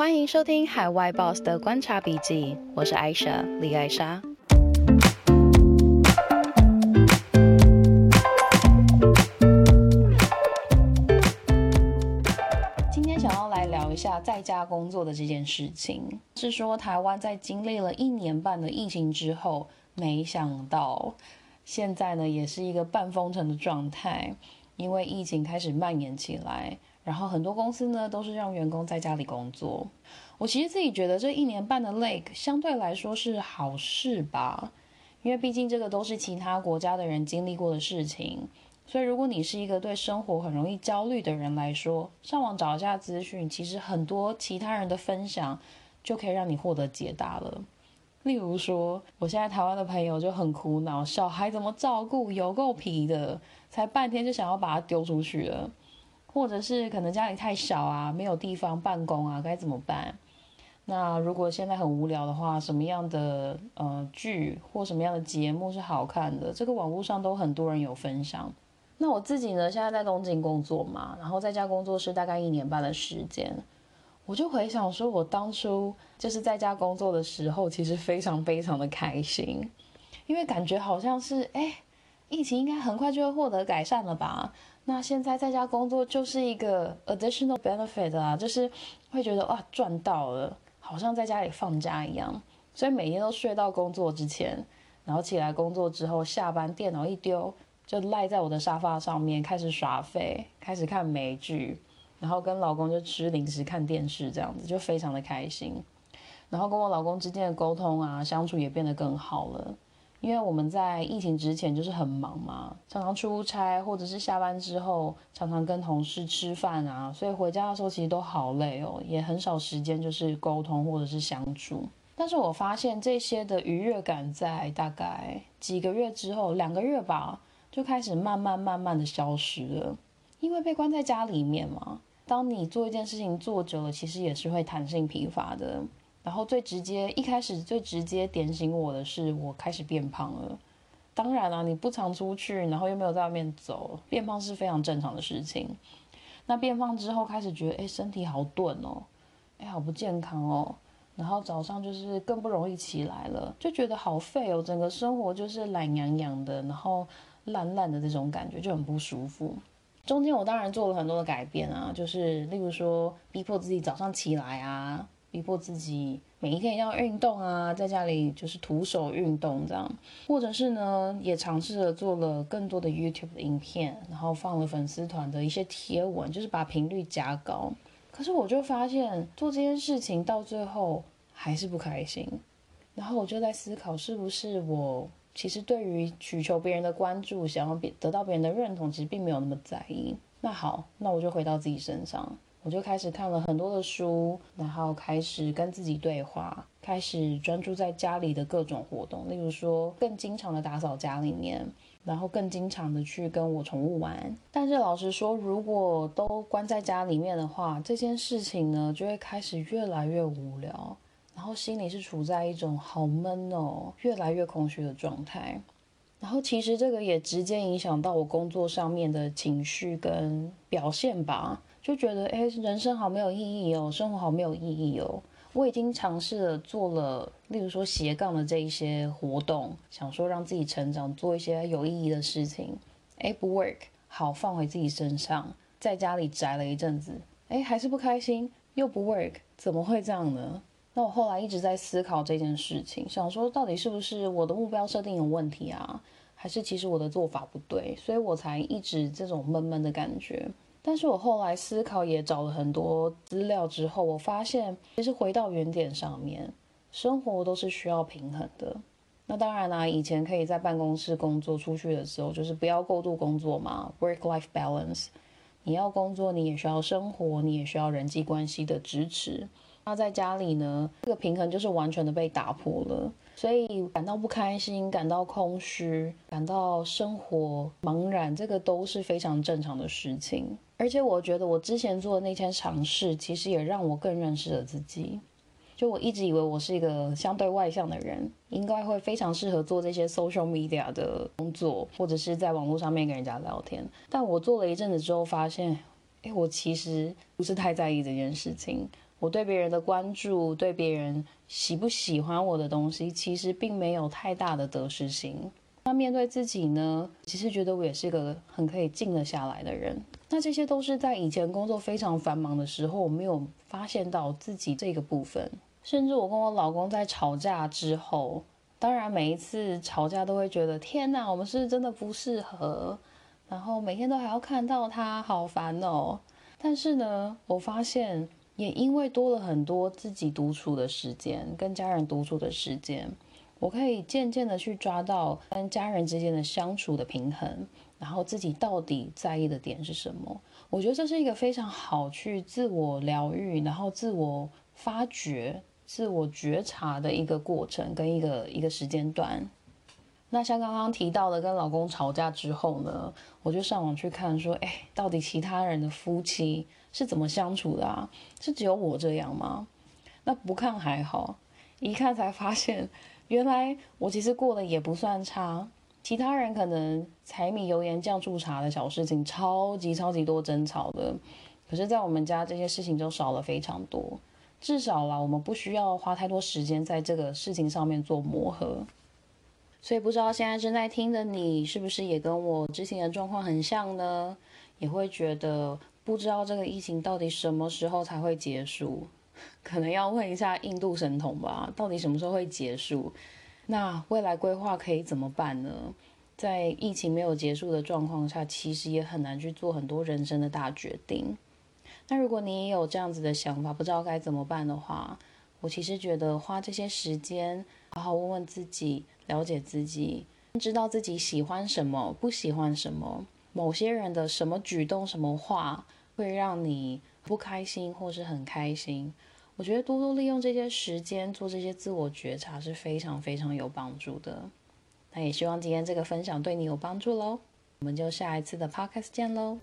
欢迎收听海外 Boss 的观察笔记，我是艾莎李艾莎。今天想要来聊一下在家工作的这件事情，是说台湾在经历了一年半的疫情之后，没想到现在呢也是一个半封城的状态，因为疫情开始蔓延起来。然后很多公司呢都是让员工在家里工作。我其实自己觉得这一年半的 lake 相对来说是好事吧，因为毕竟这个都是其他国家的人经历过的事情。所以如果你是一个对生活很容易焦虑的人来说，上网找一下资讯，其实很多其他人的分享就可以让你获得解答了。例如说，我现在台湾的朋友就很苦恼，小孩怎么照顾，有够皮的，才半天就想要把他丢出去了。或者是可能家里太小啊，没有地方办公啊，该怎么办？那如果现在很无聊的话，什么样的呃剧或什么样的节目是好看的？这个网络上都很多人有分享。那我自己呢，现在在东京工作嘛，然后在家工作是大概一年半的时间，我就回想说，我当初就是在家工作的时候，其实非常非常的开心，因为感觉好像是哎，疫情应该很快就会获得改善了吧。那现在在家工作就是一个 additional benefit 啊，就是会觉得哇赚到了，好像在家里放假一样。所以每天都睡到工作之前，然后起来工作之后，下班电脑一丢，就赖在我的沙发上面开始耍废，开始看美剧，然后跟老公就吃零食看电视，这样子就非常的开心。然后跟我老公之间的沟通啊，相处也变得更好了。因为我们在疫情之前就是很忙嘛，常常出差，或者是下班之后常常跟同事吃饭啊，所以回家的时候其实都好累哦，也很少时间就是沟通或者是相处。但是我发现这些的愉悦感在大概几个月之后，两个月吧，就开始慢慢慢慢的消失了，因为被关在家里面嘛。当你做一件事情做久了，其实也是会弹性疲乏的。然后最直接一开始最直接点醒我的是，我开始变胖了。当然了，你不常出去，然后又没有在外面走，变胖是非常正常的事情。那变胖之后，开始觉得哎，身体好钝哦，哎，好不健康哦。然后早上就是更不容易起来了，就觉得好废哦，整个生活就是懒洋洋的，然后烂烂的这种感觉就很不舒服。中间我当然做了很多的改变啊，就是例如说逼迫自己早上起来啊。逼迫自己每一天要运动啊，在家里就是徒手运动这样，或者是呢，也尝试着做了更多的 YouTube 的影片，然后放了粉丝团的一些贴文，就是把频率加高。可是我就发现做这件事情到最后还是不开心，然后我就在思考，是不是我其实对于取求别人的关注，想要别得到别人的认同，其实并没有那么在意。那好，那我就回到自己身上。我就开始看了很多的书，然后开始跟自己对话，开始专注在家里的各种活动，例如说更经常的打扫家里面，然后更经常的去跟我宠物玩。但是老实说，如果都关在家里面的话，这件事情呢就会开始越来越无聊，然后心里是处在一种好闷哦，越来越空虚的状态。然后其实这个也直接影响到我工作上面的情绪跟表现吧。就觉得哎，人生好没有意义哦，生活好没有意义哦。我已经尝试了做了，例如说斜杠的这一些活动，想说让自己成长，做一些有意义的事情。哎，不 work，好放回自己身上，在家里宅了一阵子，哎，还是不开心，又不 work，怎么会这样呢？那我后来一直在思考这件事情，想说到底是不是我的目标设定有问题啊，还是其实我的做法不对，所以我才一直这种闷闷的感觉。但是我后来思考，也找了很多资料之后，我发现其实回到原点上面，生活都是需要平衡的。那当然啦，以前可以在办公室工作，出去的时候就是不要过度工作嘛，work-life balance。你要工作，你也需要生活，你也需要人际关系的支持。那在家里呢，这个平衡就是完全的被打破了，所以感到不开心，感到空虚，感到生活茫然，这个都是非常正常的事情。而且我觉得我之前做的那些尝试，其实也让我更认识了自己。就我一直以为我是一个相对外向的人，应该会非常适合做这些 social media 的工作，或者是在网络上面跟人家聊天。但我做了一阵子之后，发现，哎，我其实不是太在意这件事情。我对别人的关注，对别人喜不喜欢我的东西，其实并没有太大的得失心。那面对自己呢，其实觉得我也是个很可以静得下来的人。那这些都是在以前工作非常繁忙的时候，我没有发现到自己这个部分。甚至我跟我老公在吵架之后，当然每一次吵架都会觉得天哪，我们是真的不适合，然后每天都还要看到他，好烦哦。但是呢，我发现也因为多了很多自己独处的时间，跟家人独处的时间。我可以渐渐的去抓到跟家人之间的相处的平衡，然后自己到底在意的点是什么？我觉得这是一个非常好去自我疗愈，然后自我发掘、自我觉察的一个过程跟一个一个时间段。那像刚刚提到的，跟老公吵架之后呢，我就上网去看说，哎，到底其他人的夫妻是怎么相处的啊？是只有我这样吗？那不看还好，一看才发现。原来我其实过得也不算差，其他人可能柴米油盐酱醋茶的小事情超级超级多争吵的，可是，在我们家这些事情就少了非常多，至少啦，我们不需要花太多时间在这个事情上面做磨合。所以不知道现在正在听的你，是不是也跟我之前的状况很像呢？也会觉得不知道这个疫情到底什么时候才会结束。可能要问一下印度神童吧，到底什么时候会结束？那未来规划可以怎么办呢？在疫情没有结束的状况下，其实也很难去做很多人生的大决定。那如果你也有这样子的想法，不知道该怎么办的话，我其实觉得花这些时间，好好问问自己，了解自己，知道自己喜欢什么，不喜欢什么，某些人的什么举动、什么话会让你不开心，或是很开心。我觉得多多利用这些时间做这些自我觉察是非常非常有帮助的。那也希望今天这个分享对你有帮助喽。我们就下一次的 podcast 见喽。